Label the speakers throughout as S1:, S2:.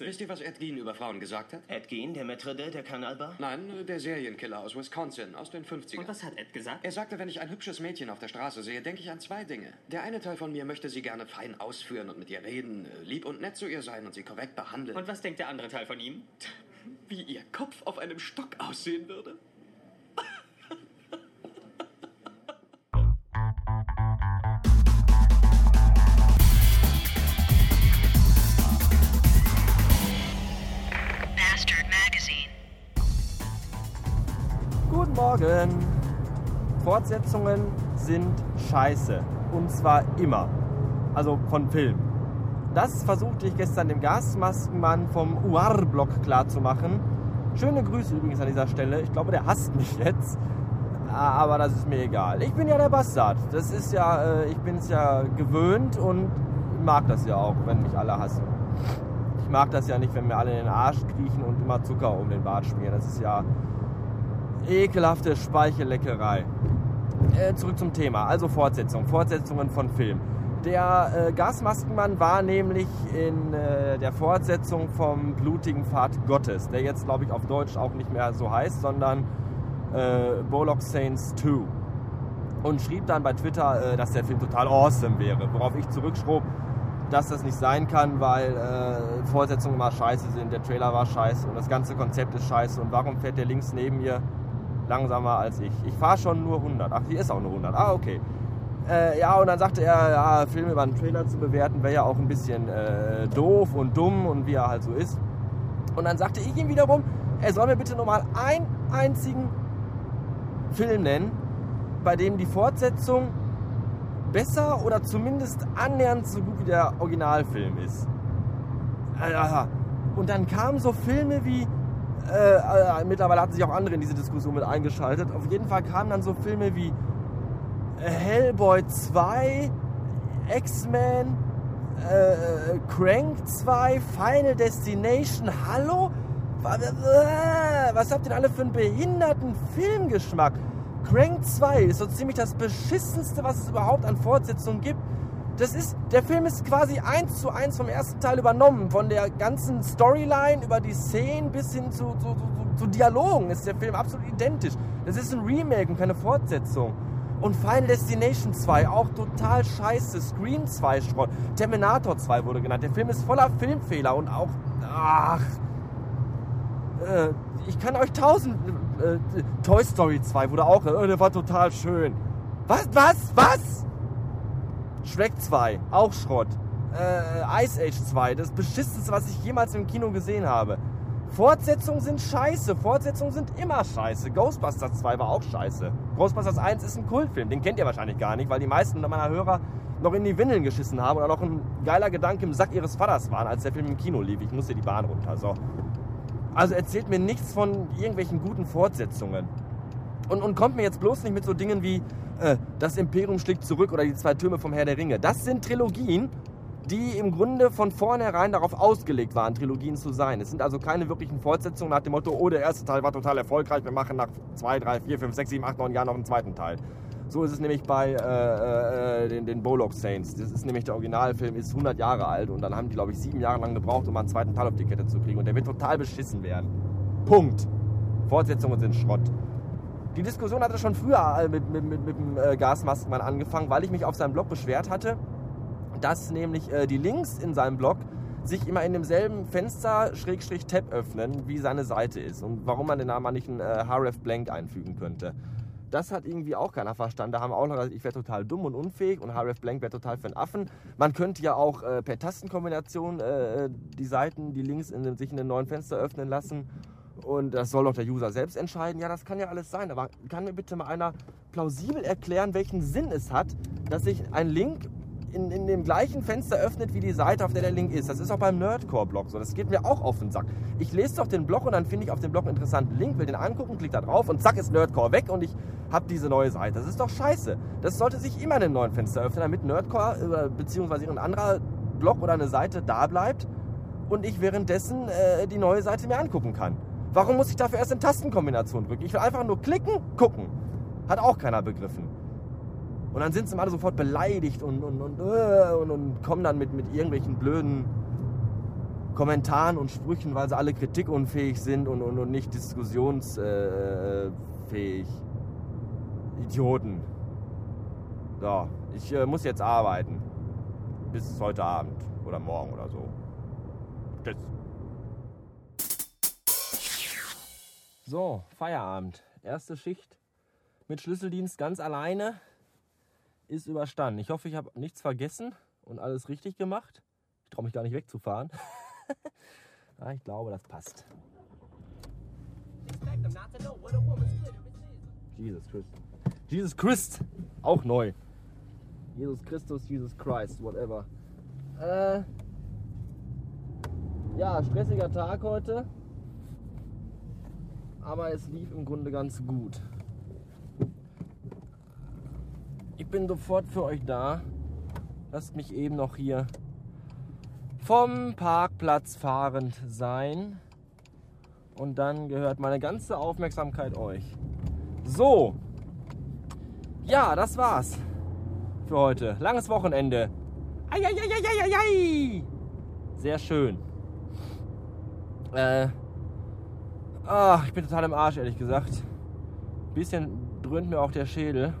S1: Wisst ihr, was Ed Gein über Frauen gesagt hat?
S2: Ed Gein, der Maître der Kanalbar?
S1: Nein, der Serienkiller aus Wisconsin, aus den 50ern.
S3: Und was hat Ed gesagt?
S1: Er sagte, wenn ich ein hübsches Mädchen auf der Straße sehe, denke ich an zwei Dinge. Der eine Teil von mir möchte sie gerne fein ausführen und mit ihr reden, lieb und nett zu ihr sein und sie korrekt behandeln.
S3: Und was denkt der andere Teil von ihm?
S1: wie ihr Kopf auf einem Stock aussehen würde?
S4: Guten Morgen. Fortsetzungen sind scheiße. Und zwar immer. Also von Film. Das versuchte ich gestern dem Gasmaskenmann vom UAR-Blog klarzumachen. Schöne Grüße übrigens an dieser Stelle. Ich glaube, der hasst mich jetzt. Aber das ist mir egal. Ich bin ja der Bastard. Das ist ja, äh, ich bin es ja gewöhnt und mag das ja auch, wenn mich alle hassen. Ich mag das ja nicht, wenn mir alle in den Arsch kriechen und immer Zucker um den Bart schmieren. Das ist ja ekelhafte Speichelleckerei. Äh, zurück zum Thema, also Fortsetzung, Fortsetzungen von Film. Der äh, Gasmaskenmann war nämlich in äh, der Fortsetzung vom blutigen Pfad Gottes, der jetzt, glaube ich, auf Deutsch auch nicht mehr so heißt, sondern äh, Bollock Saints 2. Und schrieb dann bei Twitter, äh, dass der Film total awesome wäre, worauf ich zurückschrob, dass das nicht sein kann, weil äh, Fortsetzungen immer scheiße sind, der Trailer war scheiße und das ganze Konzept ist scheiße und warum fährt der links neben mir langsamer als ich? Ich fahre schon nur 100. Ach, hier ist auch nur 100. Ah, okay. Äh, ja, und dann sagte er, ja, Filme über einen Trailer zu bewerten wäre ja auch ein bisschen äh, doof und dumm und wie er halt so ist. Und dann sagte ich ihm wiederum, er soll mir bitte nochmal einen einzigen Film nennen, bei dem die Fortsetzung besser oder zumindest annähernd so gut wie der Originalfilm ist. Äh, Und dann kamen so Filme wie, äh, äh, mittlerweile hatten sich auch andere in diese Diskussion mit eingeschaltet, auf jeden Fall kamen dann so Filme wie äh, Hellboy 2, X-Men, äh, Crank 2, Final Destination, hallo? Was habt ihr denn alle für einen behinderten Filmgeschmack? Crank 2 ist so ziemlich das beschissenste, was es überhaupt an Fortsetzungen gibt. Das ist, der Film ist quasi eins zu eins vom ersten Teil übernommen. Von der ganzen Storyline über die Szenen bis hin zu, zu, zu, zu Dialogen ist der Film absolut identisch. Das ist ein Remake und keine Fortsetzung. Und Final Destination 2, auch total scheiße. Scream 2 Schrott. Terminator 2 wurde genannt. Der Film ist voller Filmfehler und auch. Ach. Äh, ich kann euch tausend. Äh, Toy Story 2 wurde auch. Äh, der war total schön. Was? Was? Was? Shrek 2, auch Schrott. Äh, Ice Age 2, das beschissenste, was ich jemals im Kino gesehen habe. Fortsetzungen sind scheiße. Fortsetzungen sind immer scheiße. Ghostbusters 2 war auch scheiße. Ghostbusters 1 ist ein Kultfilm. Den kennt ihr wahrscheinlich gar nicht, weil die meisten meiner Hörer noch in die Windeln geschissen haben oder noch ein geiler Gedanke im Sack ihres Vaters waren, als der Film im Kino lief. Ich musste die Bahn runter. So. Also erzählt mir nichts von irgendwelchen guten Fortsetzungen. Und, und kommt mir jetzt bloß nicht mit so Dingen wie äh, Das Imperium schlägt zurück oder die zwei Türme vom Herr der Ringe. Das sind Trilogien, die im Grunde von vornherein darauf ausgelegt waren, Trilogien zu sein. Es sind also keine wirklichen Fortsetzungen nach dem Motto, oh, der erste Teil war total erfolgreich, wir machen nach 2, 3, 4, 5, 6, 7, 8, 9 Jahren noch einen zweiten Teil. So ist es nämlich bei äh, äh, den, den Bollock Saints. Das ist nämlich der Originalfilm, ist 100 Jahre alt und dann haben die, glaube ich, sieben Jahre lang gebraucht, um einen zweiten Teil auf die Kette zu kriegen. Und der wird total beschissen werden. Punkt. Fortsetzungen sind Schrott. Die Diskussion hatte schon früher äh, mit, mit, mit, mit dem äh, Gasmaskenmann angefangen, weil ich mich auf seinem Blog beschwert hatte, dass nämlich äh, die Links in seinem Blog sich immer in demselben Fenster Schrägstrich Tab öffnen, wie seine Seite ist. Und warum man den Namen nicht einen äh, href Blank einfügen könnte. Das hat irgendwie auch keiner verstanden. Da haben auch noch gesagt, ich wäre total dumm und unfähig und href Blank wäre total für einen Affen. Man könnte ja auch äh, per Tastenkombination äh, die Seiten, die Links in, sich in einem neuen Fenster öffnen lassen. Und das soll doch der User selbst entscheiden. Ja, das kann ja alles sein. Aber kann mir bitte mal einer plausibel erklären, welchen Sinn es hat, dass sich ein Link in, in dem gleichen Fenster öffnet wie die Seite, auf der der Link ist. Das ist auch beim Nerdcore-Blog so. Das geht mir auch auf den Sack. Ich lese doch den Blog und dann finde ich auf dem Blog einen interessanten Link, will den angucken, klick da drauf und zack ist Nerdcore weg und ich habe diese neue Seite. Das ist doch scheiße. Das sollte sich immer in einem neuen Fenster öffnen, damit Nerdcore äh, beziehungsweise irgendein anderer Blog oder eine Seite da bleibt und ich währenddessen äh, die neue Seite mir angucken kann. Warum muss ich dafür erst eine Tastenkombination drücken? Ich will einfach nur klicken, gucken. Hat auch keiner begriffen. Und dann sind sie alle sofort beleidigt und, und, und, äh, und, und kommen dann mit, mit irgendwelchen blöden Kommentaren und Sprüchen, weil sie alle kritikunfähig sind und, und, und nicht diskussionsfähig. Idioten. So, ich äh, muss jetzt arbeiten. Bis heute Abend oder morgen oder so. Tschüss. So, Feierabend. Erste Schicht mit Schlüsseldienst ganz alleine ist überstanden. Ich hoffe, ich habe nichts vergessen und alles richtig gemacht. Ich traue mich gar nicht wegzufahren. ja, ich glaube, das passt. Jesus Christ. Jesus Christ. Auch neu. Jesus Christus, Jesus Christ, whatever. Äh, ja, stressiger Tag heute. Aber es lief im Grunde ganz gut. Ich bin sofort für euch da. Lasst mich eben noch hier vom Parkplatz fahrend sein. Und dann gehört meine ganze Aufmerksamkeit euch. So. Ja, das war's für heute. Langes Wochenende. Eieieiei. Sehr schön. Äh. Ach, ich bin total im Arsch, ehrlich gesagt. Ein bisschen dröhnt mir auch der Schädel.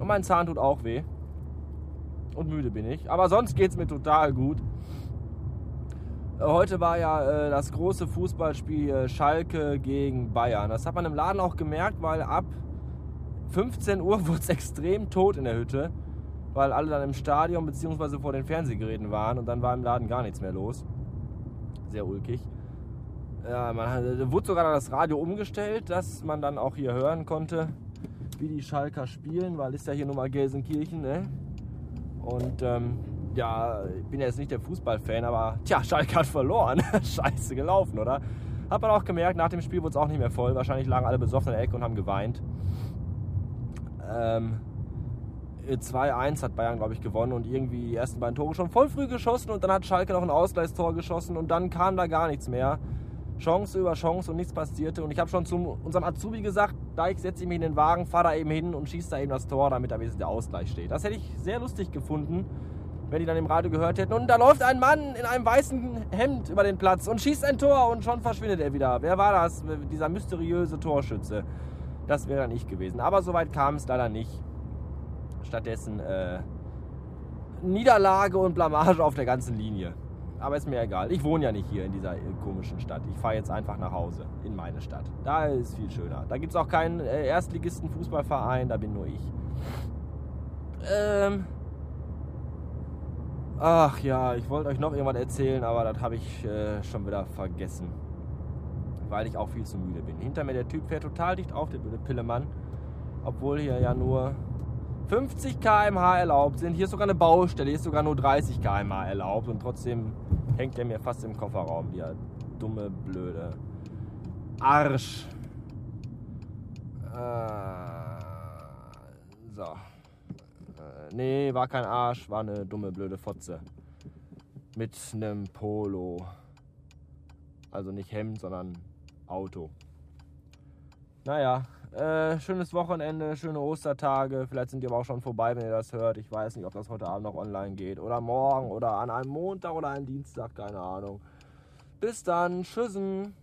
S4: Und mein Zahn tut auch weh. Und müde bin ich. Aber sonst geht's mir total gut. Äh, heute war ja äh, das große Fußballspiel äh, Schalke gegen Bayern. Das hat man im Laden auch gemerkt, weil ab 15 Uhr wurde es extrem tot in der Hütte, weil alle dann im Stadion bzw. vor den Fernsehgeräten waren und dann war im Laden gar nichts mehr los. Sehr ulkig. Ja, man wurde sogar das Radio umgestellt, dass man dann auch hier hören konnte, wie die Schalker spielen, weil ist ja hier nun mal Gelsenkirchen, ne? Und ähm, ja, ich bin ja jetzt nicht der Fußballfan, aber tja, Schalke hat verloren. Scheiße gelaufen, oder? Hat man auch gemerkt, nach dem Spiel wurde es auch nicht mehr voll. Wahrscheinlich lagen alle besoffen in der Ecke und haben geweint. Ähm, 2-1 hat Bayern, glaube ich, gewonnen und irgendwie die ersten beiden Tore schon voll früh geschossen und dann hat Schalke noch ein Ausgleichstor geschossen und dann kam da gar nichts mehr. Chance über Chance und nichts passierte. Und ich habe schon zu unserem Azubi gesagt, da ich setze mich in den Wagen, fahre da eben hin und schieße da eben das Tor, damit da wenigstens der Ausgleich steht. Das hätte ich sehr lustig gefunden, wenn die dann im Radio gehört hätten. Und da läuft ein Mann in einem weißen Hemd über den Platz und schießt ein Tor und schon verschwindet er wieder. Wer war das? Dieser mysteriöse Torschütze. Das wäre dann ich gewesen. Aber soweit kam es leider nicht. Stattdessen äh, Niederlage und Blamage auf der ganzen Linie. Aber ist mir egal. Ich wohne ja nicht hier in dieser komischen Stadt. Ich fahre jetzt einfach nach Hause in meine Stadt. Da ist viel schöner. Da gibt es auch keinen äh, Erstligisten-Fußballverein, da bin nur ich. Ähm. Ach ja, ich wollte euch noch irgendwas erzählen, aber das habe ich äh, schon wieder vergessen weil ich auch viel zu müde bin. Hinter mir der Typ fährt total dicht auf, der Pillemann. Obwohl hier ja nur 50 km/h erlaubt sind. Hier ist sogar eine Baustelle, hier ist sogar nur 30 km/h erlaubt und trotzdem hängt er mir fast im Kofferraum, der dumme, blöde Arsch. Äh, so. Äh, nee, war kein Arsch, war eine dumme, blöde Fotze. Mit einem Polo. Also nicht Hemd, sondern Auto. Naja, äh, schönes Wochenende, schöne Ostertage. Vielleicht sind die aber auch schon vorbei, wenn ihr das hört. Ich weiß nicht, ob das heute Abend noch online geht. Oder morgen oder an einem Montag oder einem Dienstag, keine Ahnung. Bis dann, tschüssen.